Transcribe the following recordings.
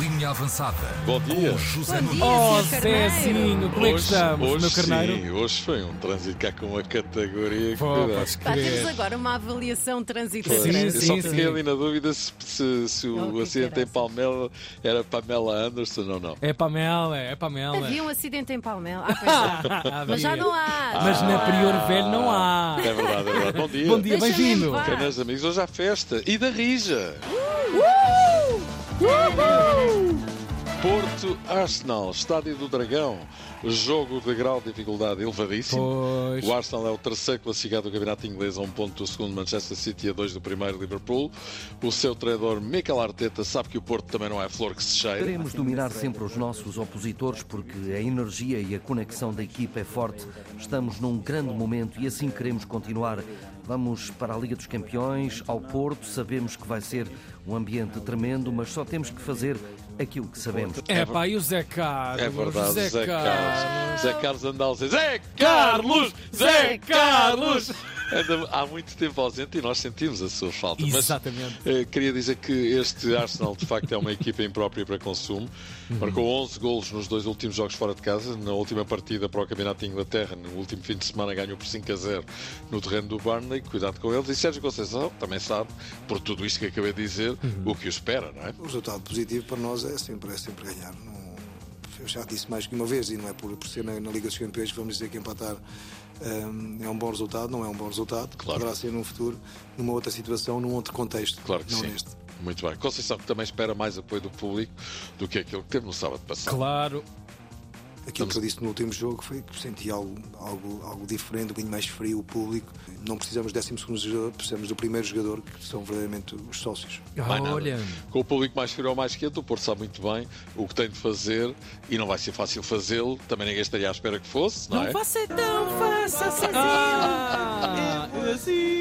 Linha avançada. Bom dia. Com José Bom dia. Oh. Zezinho, como é que estamos, hoje meu carneiro? Sim, hoje foi um trânsito cá com uma categoria que Pô, podes Pá, temos agora uma avaliação trânsito Pois, Sim, eu sim, só sim. fiquei ali na dúvida se, se- se o que acidente em caraças. Palmela era Pamela Anderson ou não. É Pamela, é Pamela. Havia um acidente em Palmela. Ah, é. Mas já não há. Mas na Prior Velho não há. É verdade, é verdade. Bom dia. Bom dia, bem-vindo. em paz. Caros amigos, hoje há festa. E da Rija. Woohoo! Porto Arsenal, Estádio do Dragão. Jogo de grau de dificuldade elevadíssimo. Pois. O Arsenal é o terceiro classificado do Campeonato Inglês a um ponto do segundo Manchester City e a dois do primeiro Liverpool. O seu treinador Mikel Arteta sabe que o Porto também não é flor que se cheira. Queremos dominar sempre os nossos opositores porque a energia e a conexão da equipa é forte. Estamos num grande momento e assim queremos continuar. Vamos para a Liga dos Campeões, ao Porto. Sabemos que vai ser um ambiente tremendo, mas só temos que fazer aquilo que sabemos. É pá, e o Zé Carlos? É verdade, Zé, Zé Carlos. Zé Carlos anda a dizer Zé Carlos! Zé Carlos! Anda há muito tempo ausente e nós sentimos a sua falta. Mas, Exatamente. eh, queria dizer que este Arsenal de facto é uma equipa imprópria para consumo. Uhum. Marcou 11 golos nos dois últimos jogos fora de casa. Na última partida para o Campeonato de Inglaterra, no último fim de semana, ganhou por 5 a 0 no terreno do Burnley. Cuidado com eles. E Sérgio Conceição também sabe, por tudo isto que acabei de dizer, Uhum. o que o espera, não é? O resultado positivo para nós é sempre, é sempre ganhar. Não- eu já disse mais que uma vez, e não é por, por ser na, na Liga dos Campeões que vamos dizer que empatar hum, é um bom resultado, não é um bom resultado. Claro. Poderá ser num futuro, numa outra situação, num outro contexto. Claro que não sim. neste. Muito bem. Conceição que também espera mais apoio do público do que aquilo que teve no sábado passado. Claro. Aquilo que eu disse no último jogo foi que senti algo, algo, algo diferente, um bocadinho mais frio, o público. Não precisamos do 12 jogador, precisamos do primeiro jogador, que são verdadeiramente os sócios. Olha. Com o público mais frio ou mais quente, o Porto sabe muito bem o que tem de fazer e não vai ser fácil fazê-lo. Também ninguém estaria à espera que fosse, não, é? Não vai ser tão fácil. Ah, assim.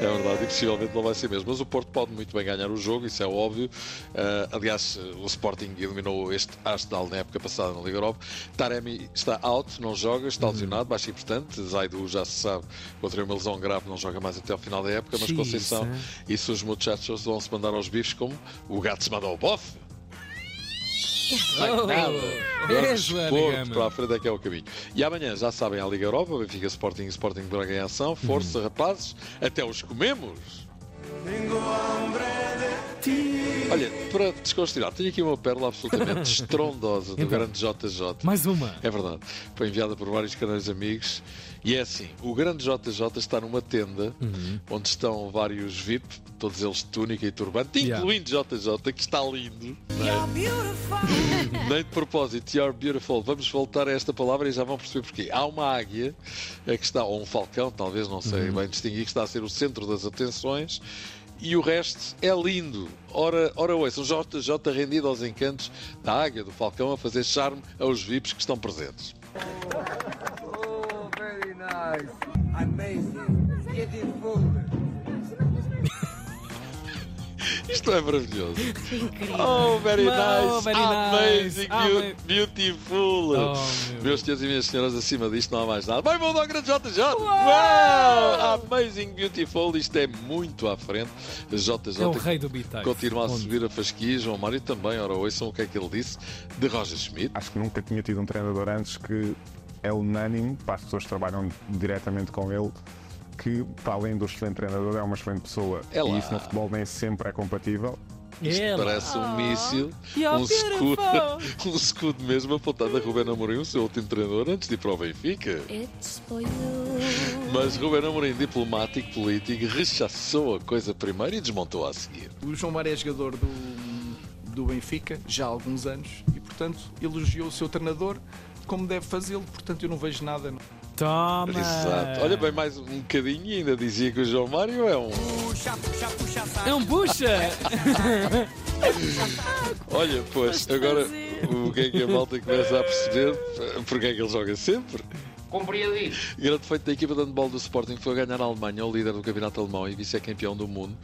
É verdade, e possivelmente não vai ser mesmo. Mas o Porto pode muito bem ganhar o jogo, isso é óbvio. Ah, aliás, o Sporting eliminou este Arsenal na época passada na Liga Europa. Taremi está out, não joga, está lesionado, baixo importante. Zaidu já se sabe, contra uma lesão grave, não joga mais até ao final da época. Mas. Conceição e seus muchachos vão se mandar aos bifes como o gato se manda ao bofe. Oh, Joana Porto Gama. para a frente é que é o caminho. E amanhã já sabem a Liga Europa, Benfica Sporting e Sporting Braga em ação. Força, Uhum. rapazes, até os comemos. Olha, para desconstruir, tenho aqui uma pérola absolutamente estrondosa do Então. grande JJ. Mais uma. É verdade. Foi enviada por vários canais amigos. E é assim: o grande JJ está numa tenda Uhum. onde estão vários VIP, todos eles de túnica e turbante, Yeah. incluindo JJ, que está lindo. é? Nem de propósito, You're Beautiful. Vamos voltar a esta palavra e já vão perceber porquê. Há uma águia eh, que está, ou um falcão, talvez, não sei bem distinguir, que está a ser o centro das atenções. E o resto é lindo. Ora, ora ouçam, JJ rendido aos encantos da águia, do falcão, a fazer charme aos VIPs que estão presentes. Nice. Amazing. Beautiful. Isto é maravilhoso. Incrível. Oh, very Oh, nice. very Amazing, nice. beautiful. Oh, meu Meus senhores e minhas senhoras, acima disto não há mais nada. Vai, Bulldog grande JJ. Uau! Amazing, beautiful. Isto é muito à frente. JJ É o rei do Bitaio. continua a subir a fasquia. João Mário também. Ora, ouçam o que é que ele disse de Roger Schmidt. Acho que nunca tinha tido um treinador antes que é unânime para as pessoas que trabalham diretamente com ele que, para além do excelente treinador, é uma excelente pessoa. É e isso no futebol nem sempre é compatível. Isto Ela. parece um míssil, um escudo, um escudo mesmo apontado a Ruben Amorim, o seu último treinador, antes de ir para o Benfica. Mas Ruben Amorim, diplomático, político, rechaçou a coisa primeiro e desmontou a seguir. O João Mário é jogador do, do Benfica já há alguns anos e, portanto, elogiou o seu treinador como deve fazê-lo. Portanto, eu não vejo nada. Toma. Exato. Olha bem mais um bocadinho e ainda dizia que o João Mário é um. É um bucha. Olha, pois, agora o que é que a malta começa a perceber porque é que ele joga sempre. Compreendido. O grande feito da equipa de handball do Sporting foi ganhar a Alemanha, o líder do campeonato alemão e vice-campeão do mundo,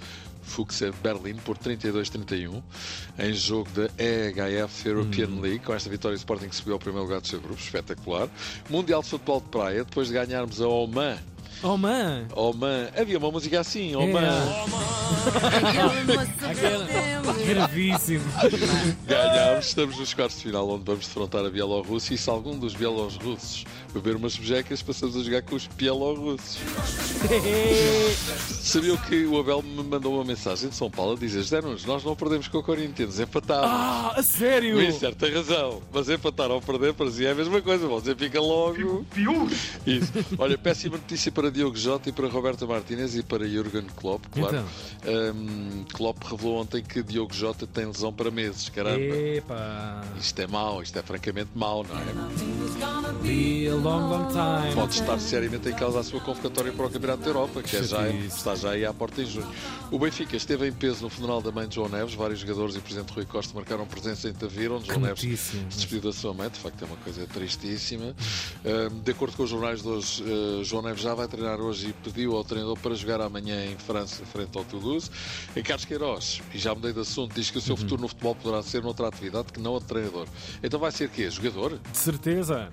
Fuchs Berlim, por 32-31, em jogo da EHF European League. Com esta vitória, o Sporting subiu ao primeiro lugar do seu grupo, espetacular. Mundial de Futebol de Praia, depois de ganharmos a Oman Oh, man. Oh man, havia uma música assim, oh É. man. Aquela- Gravíssimo. Ganhámos, estamos nos quartos de final onde vamos defrontar a Bielorrússia e se algum dos bielorrussos beber umas bejecas, passamos a jogar com os bielorrussos. Sabiam que o Abel me mandou uma mensagem de São Paulo a dizer José Nunes, nós não perdemos com o Corinthians, empatámos. Ah, a sério? Mister, tem razão. Mas empatar ou perder para si é a mesma coisa. Você fica logo. Isso. Olha, péssima notícia para Diogo Jota e para Roberto Martinez e para Jurgen Klopp, claro. Um, Klopp revelou ontem que Diogo Jota tem lesão para meses. Caramba. Epa. Isto é mau, isto é francamente mau, não é? Long, long. Pode estar seriamente em causa a sua convocatória para o Campeonato da Europa, que é já, está já aí à porta em junho. O Benfica esteve em peso no funeral da mãe de João Neves. Vários jogadores e o Presidente Rui Costa marcaram presença em Tavira, onde João Neves se despediu da sua mãe. De facto, é uma coisa tristíssima. Um, de acordo com os jornais de hoje, uh, João Neves já vai treinar hoje e pediu ao treinador para jogar amanhã em França, frente ao Toulouse. Em Carlos Queiroz, e já mudei de assunto, diz que o seu futuro no futebol poderá ser noutra atividade que não a de treinador. Então vai ser quê? Jogador? De certeza.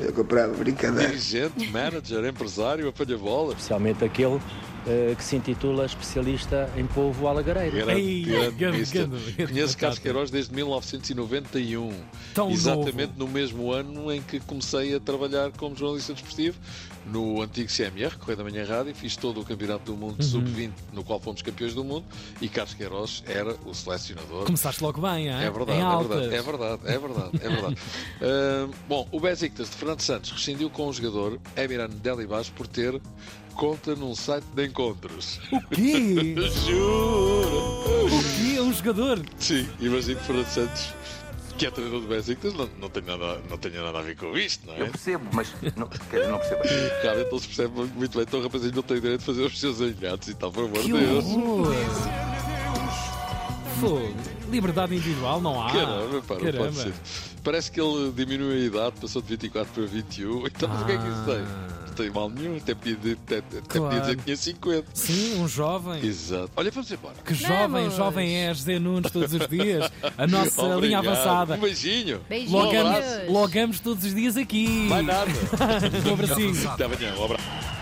Eu comprava brincadeira. Dirigente, manager, empresário, apanha-bola? Especialmente aquele que se intitula especialista em povo alagareiro. Grande, grande Conheço Carlos. Queiroz desde 1991. Tão Exatamente no mesmo ano em que comecei a trabalhar como jornalista desportivo no antigo CMR, Correio da Manhã Rádio, fiz todo o Campeonato do Mundo Uhum. Sub-20, no qual fomos campeões do mundo, e Carlos Queiroz era o selecionador. Começaste logo bem, hein? É verdade, em é altas. verdade, é verdade, é verdade, é verdade. Ah, bom, o Besiktas de Fernando Santos rescindiu com o jogador Emirhan Delibas por ter conta num site de encontros. O quê? Juro! O quê? Um jogador? Sim, imagino que Fernando Santos, que é treinador do Besiktas, não, não, tem nada, não tenha nada a ver com isto, não é? Eu percebo, mas não, quer dizer, não percebo. Realmente não se percebe muito bem, então o rapazinho não tem direito de fazer os seus engates e tal, por amor de Que Deus. Fogo. Liberdade individual não há. Caramba, pá, não pode Caramba. ser. Parece que ele diminuiu a idade, passou de 24 para 21. Então, mas o que é que isso tem? Não tem mal nenhum, até podia, dizer- até, até podia Claro. dizer que tinha 50. Sim, um jovem. Exato. Olha, vamos embora. Que jovem, Vamos. jovem é José Nunes todos os dias. A nossa linha Obrigado. avançada. Um beijinho. Beijinhos. Logamos, logamos todos os dias aqui. Mais nada. um abracinho. Até amanhã. Um abraço. Na Tina 3.